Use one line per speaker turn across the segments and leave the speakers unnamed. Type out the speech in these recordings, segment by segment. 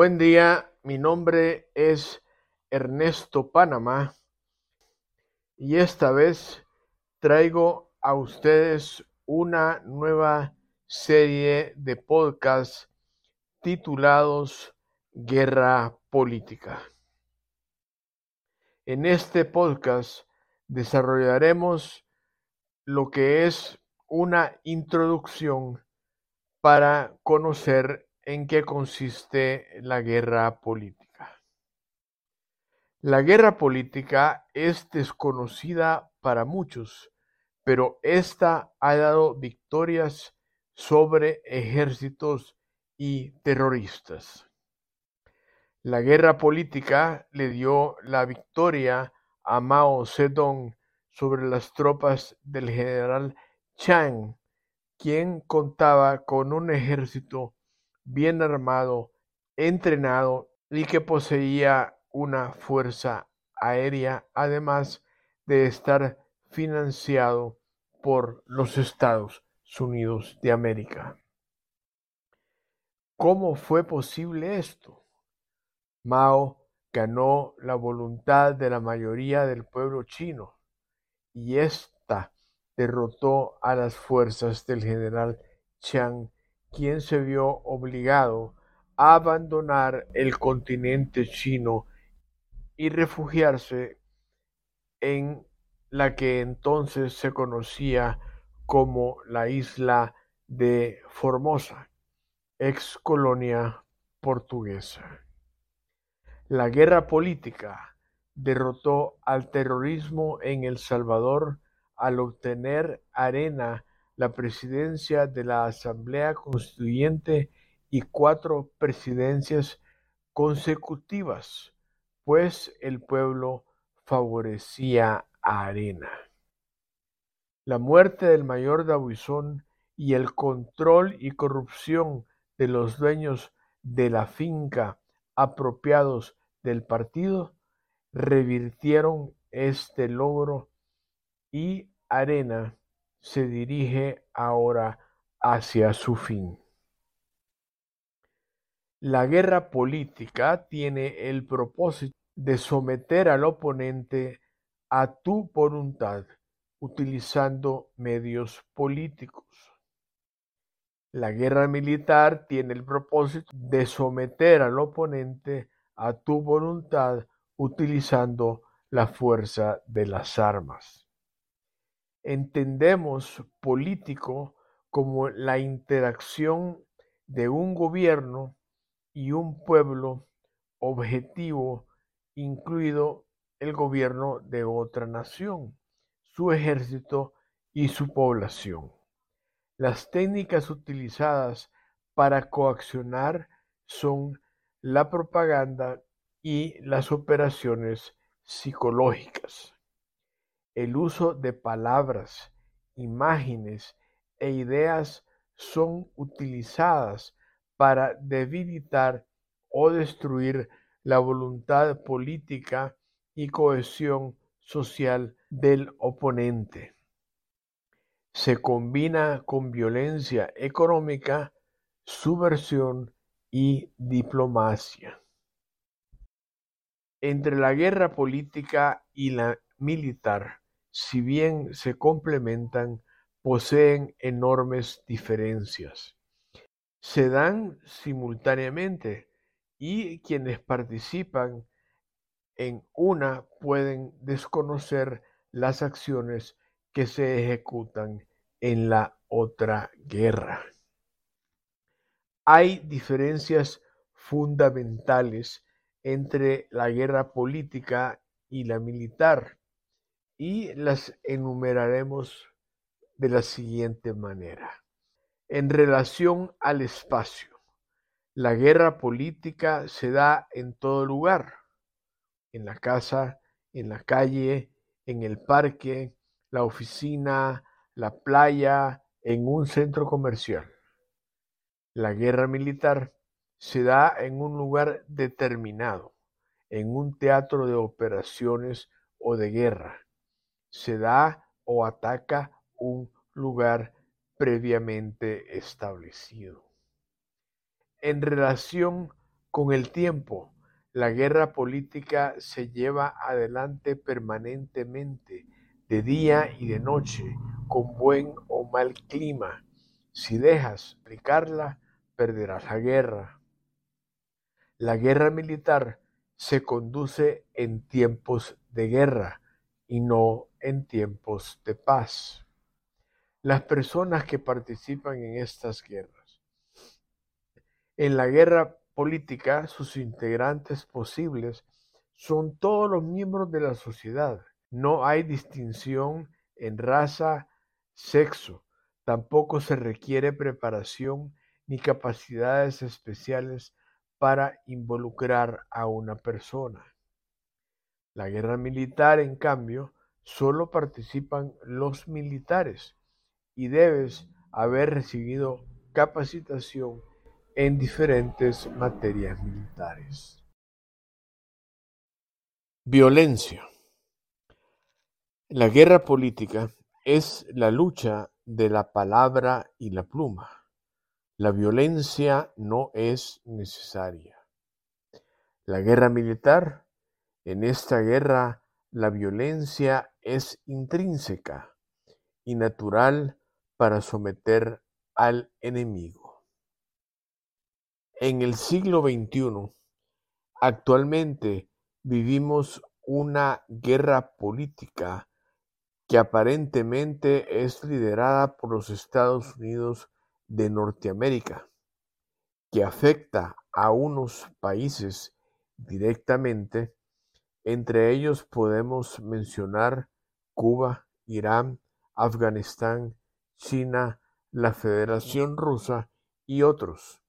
Buen día, mi nombre es Ernesto Panamá y esta vez traigo a ustedes una nueva serie de podcasts titulados Guerra Política. En este podcast desarrollaremos lo que es una introducción para conocer en qué consiste la guerra política. La guerra política es desconocida para muchos, pero esta ha dado victorias sobre ejércitos y terroristas. La guerra política le dio la victoria a Mao Zedong sobre las tropas del general Chiang, quien contaba con un ejército bien armado, entrenado y que poseía una fuerza aérea, además de estar financiado por los Estados Unidos de América. ¿Cómo fue posible esto? Mao ganó la voluntad de la mayoría del pueblo chino y ésta derrotó a las fuerzas del general Chiang, quien se vio obligado a abandonar el continente chino y refugiarse en la que entonces se conocía como la isla de Formosa, ex colonia portuguesa. La guerra política derrotó al terrorismo en El Salvador al obtener Arena la presidencia de la Asamblea Constituyente y cuatro presidencias consecutivas, pues el pueblo favorecía a Arena. La muerte del mayor Dabuizón y el control y corrupción de los dueños de la finca apropiados del partido revirtieron este logro y Arena se dirige ahora hacia su fin. La guerra política tiene el propósito de someter al oponente a tu voluntad utilizando medios políticos. La guerra militar tiene el propósito de someter al oponente a tu voluntad utilizando la fuerza de las armas. Entendemos político como la interacción de un gobierno y un pueblo objetivo, incluido el gobierno de otra nación, su ejército y su población. Las técnicas utilizadas para coaccionar son la propaganda y las operaciones psicológicas. El uso de palabras, imágenes e ideas son utilizadas para debilitar o destruir la voluntad política y cohesión social del oponente. Se combina con violencia económica, subversión y diplomacia. Entre la guerra política y la militar, si bien se complementan, poseen enormes diferencias. Se dan simultáneamente y quienes participan en una pueden desconocer las acciones que se ejecutan en la otra guerra. Hay diferencias fundamentales entre la guerra política y la militar y las enumeraremos de la siguiente manera. En relación al espacio, la guerra política se da en todo lugar, en la casa, en la calle, en el parque, la oficina, la playa, en un centro comercial. La guerra militar se da en un lugar determinado, en un teatro de operaciones o de guerra. Se da o ataca un lugar previamente establecido. En relación Con el tiempo, la guerra política se lleva adelante permanentemente, de día y de noche, con buen o mal clima. Si dejas aplicarla, perderás la guerra. La guerra militar se conduce en tiempos de guerra y no en tiempos de paz. Las personas que participan en estas guerras. En la guerra política, sus integrantes posibles son todos los miembros de la sociedad. No hay distinción en raza, sexo. Tampoco se requiere preparación ni capacidades especiales para involucrar a una persona. La guerra militar, en cambio, solo participan los militares y debes haber recibido capacitación en diferentes materias militares. Violencia. La guerra política es la lucha de la palabra y la pluma. La violencia no es necesaria. La guerra militar, en esta guerra la violencia es intrínseca y natural para someter al enemigo. En el siglo XXI, actualmente vivimos una guerra política que aparentemente es liderada por los Estados Unidos de Norteamérica, que afecta a unos países directamente. Entre ellos podemos mencionar Cuba, Irán, Afganistán, China, la Federación Rusa y otros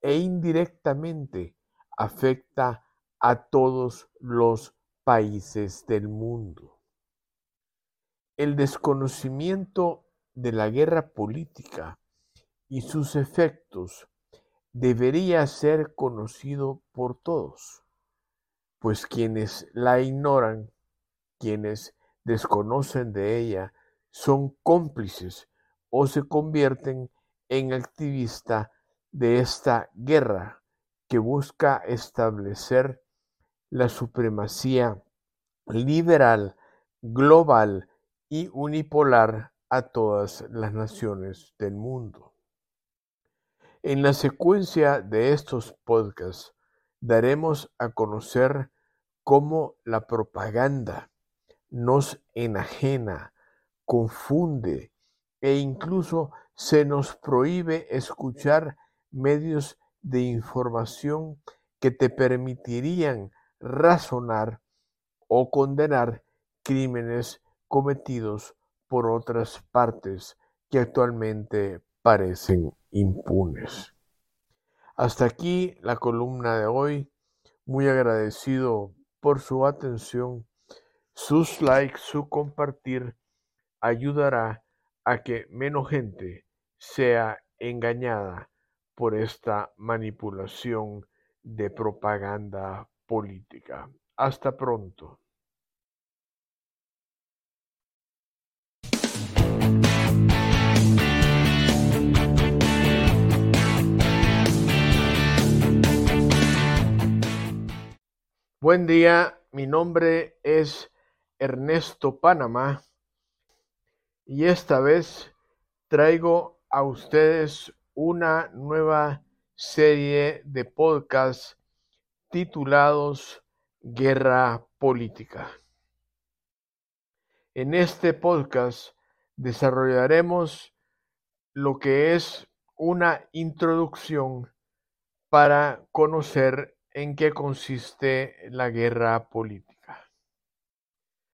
e indirectamente afecta a todos los países del mundo. El desconocimiento de la guerra política y sus efectos debería ser conocido por todos, pues quienes la ignoran, quienes desconocen de ella, son cómplices o se convierten en activistas de esta guerra que busca establecer la supremacía liberal, global y unipolar a todas las naciones del mundo. En la secuencia de estos podcasts daremos a conocer cómo la propaganda nos enajena, confunde e incluso se nos prohíbe escuchar medios de información que te permitirían razonar o condenar crímenes cometidos por otras partes que actualmente parecen impunes. Hasta aquí la columna de hoy. Muy agradecido por su atención. Sus likes, su compartir ayudará a que menos gente sea engañada por esta manipulación de propaganda política. Hasta pronto. Buen día, mi nombre es Ernesto Panamá y esta vez traigo a ustedes una nueva serie de podcasts titulados Guerra Política. En este podcast desarrollaremos lo que es una introducción para conocer en qué consiste la guerra política.